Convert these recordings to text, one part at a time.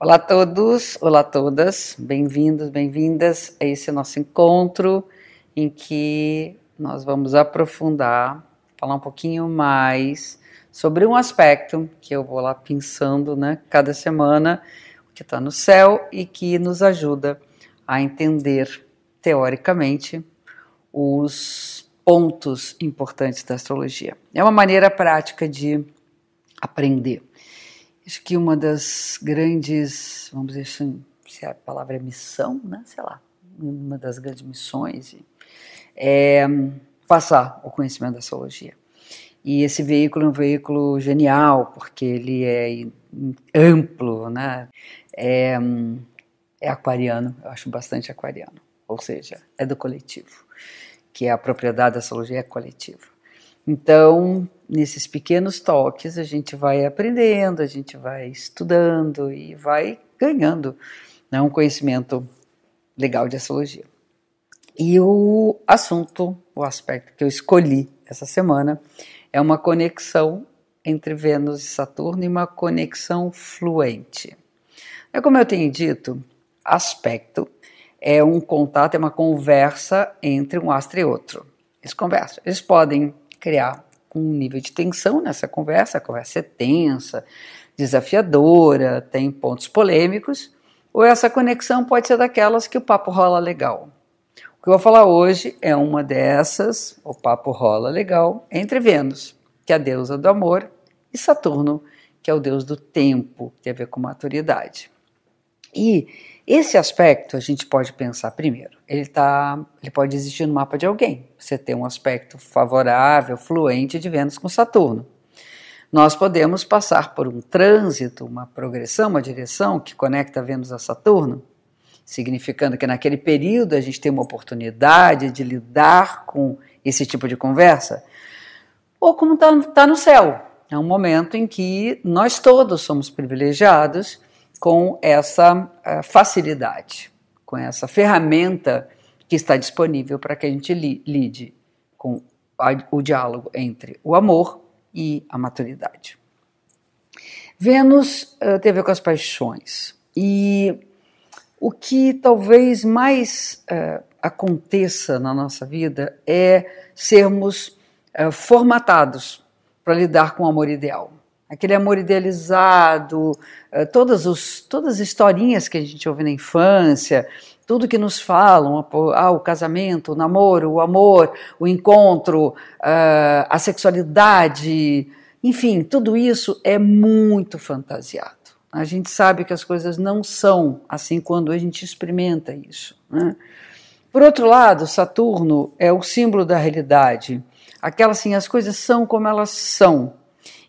Olá a todos, olá a todas, bem-vindos, bem-vindas a esse nosso encontro em que nós vamos aprofundar, falar um pouquinho mais sobre um aspecto que eu vou lá pensando, né, cada semana, que está no céu e que nos ajuda a entender teoricamente os pontos importantes da astrologia. É uma maneira prática de aprender. Acho que uma das grandes, vamos dizer assim, se a palavra é missão, né? Sei lá, uma das grandes missões é passar o conhecimento da astrologia. E esse veículo é um veículo genial, porque ele é amplo, né? É, é aquariano, eu acho bastante aquariano, ou seja, é do coletivo, que a propriedade da astrologia é coletiva. Então, nesses pequenos toques, a gente vai aprendendo, a gente vai estudando e vai ganhando né, um conhecimento legal de astrologia. E o assunto, o aspecto que eu escolhi essa semana é uma conexão entre Vênus e Saturno e uma conexão fluente. É como eu tenho dito, aspecto é um contato, é uma conversa entre um astro e outro. Eles conversam, eles podem criar um nível de tensão nessa conversa, a conversa é tensa, desafiadora, tem pontos polêmicos, ou essa conexão pode ser daquelas que o papo rola legal. O que eu vou falar hoje é uma dessas, o papo rola legal, entre Vênus, que é a deusa do amor, e Saturno, que é o deus do tempo, que tem a ver com maturidade. E esse aspecto a gente pode pensar primeiro. Ele tá, ele pode existir no mapa de alguém. Você tem um aspecto favorável, fluente de Vênus com Saturno. Nós podemos passar por um trânsito, uma progressão, uma direção que conecta Vênus a Saturno, significando que naquele período a gente tem uma oportunidade de lidar com esse tipo de conversa, ou como está tá no céu. É um momento em que nós todos somos privilegiados com essa uh, facilidade, com essa ferramenta que está disponível para que a gente li lide com o diálogo entre o amor e a maturidade. Vênus uh, tem a ver com as paixões e o que talvez mais uh, aconteça na nossa vida é sermos formatados para lidar com o amor ideal aquele amor idealizado, eh, todas, os, todas as historinhas que a gente ouve na infância, tudo que nos falam, ah, o casamento, o namoro, o amor, o encontro, eh, a sexualidade, enfim, tudo isso é muito fantasiado. A gente sabe que as coisas não são assim quando a gente experimenta isso. Né? Por outro lado, Saturno é o símbolo da realidade. Aquela assim, as coisas são como elas são.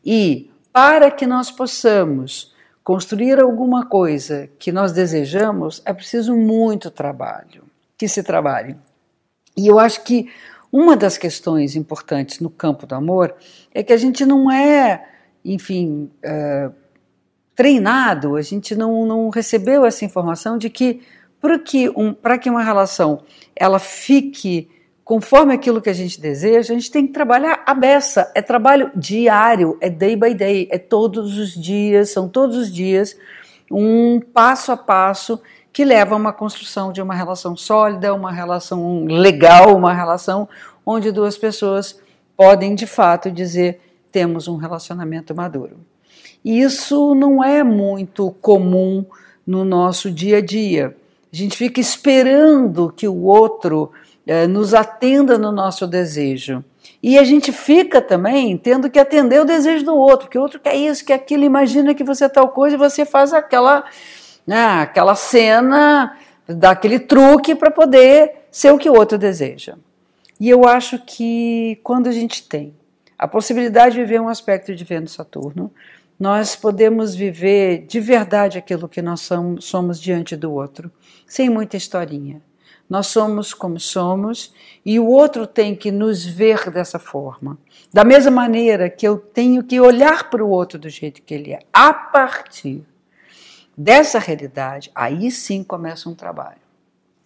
E para que nós possamos construir alguma coisa que nós desejamos, é preciso muito trabalho, que se trabalhe. E eu acho que uma das questões importantes no campo do amor é que a gente não é, enfim, uh, treinado, a gente não, não recebeu essa informação de que para que, um, que uma relação ela fique conforme aquilo que a gente deseja, a gente tem que trabalhar a beça. É trabalho diário, é day by day, é todos os dias, são todos os dias um passo a passo que leva a uma construção de uma relação sólida, uma relação legal, uma relação onde duas pessoas podem de fato dizer temos um relacionamento maduro. E isso não é muito comum no nosso dia a dia. A gente fica esperando que o outro nos atenda no nosso desejo. E a gente fica também tendo que atender o desejo do outro, que o outro quer isso, quer aquilo, imagina que você é tal coisa e você faz aquela, né, aquela cena, dá aquele truque para poder ser o que o outro deseja. E eu acho que quando a gente tem a possibilidade de viver um aspecto de Vênus-Saturno, nós podemos viver de verdade aquilo que nós somos diante do outro, sem muita historinha nós somos como somos e o outro tem que nos ver dessa forma. Da mesma maneira que eu tenho que olhar para o outro do jeito que ele é. A partir dessa realidade, aí sim começa um trabalho.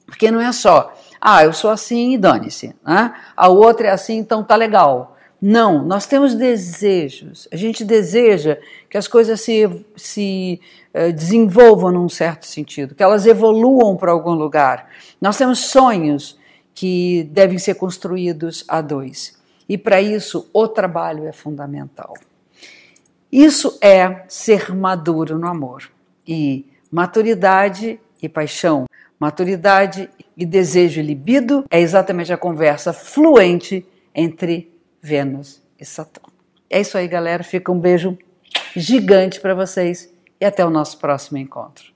Porque não é só, ah, eu sou assim e dane-se. Né? A outra é assim, então tá legal. Não, nós temos desejos. A gente deseja que as coisas se, se uh, desenvolvam num certo sentido, que elas evoluam para algum lugar. Nós temos sonhos que devem ser construídos a dois. E para isso, o trabalho é fundamental. Isso é ser maduro no amor. E maturidade e paixão, maturidade e desejo e libido é exatamente a conversa fluente entre Vênus e Saturno. É isso aí, galera. Fica um beijo gigante para vocês e até o nosso próximo encontro.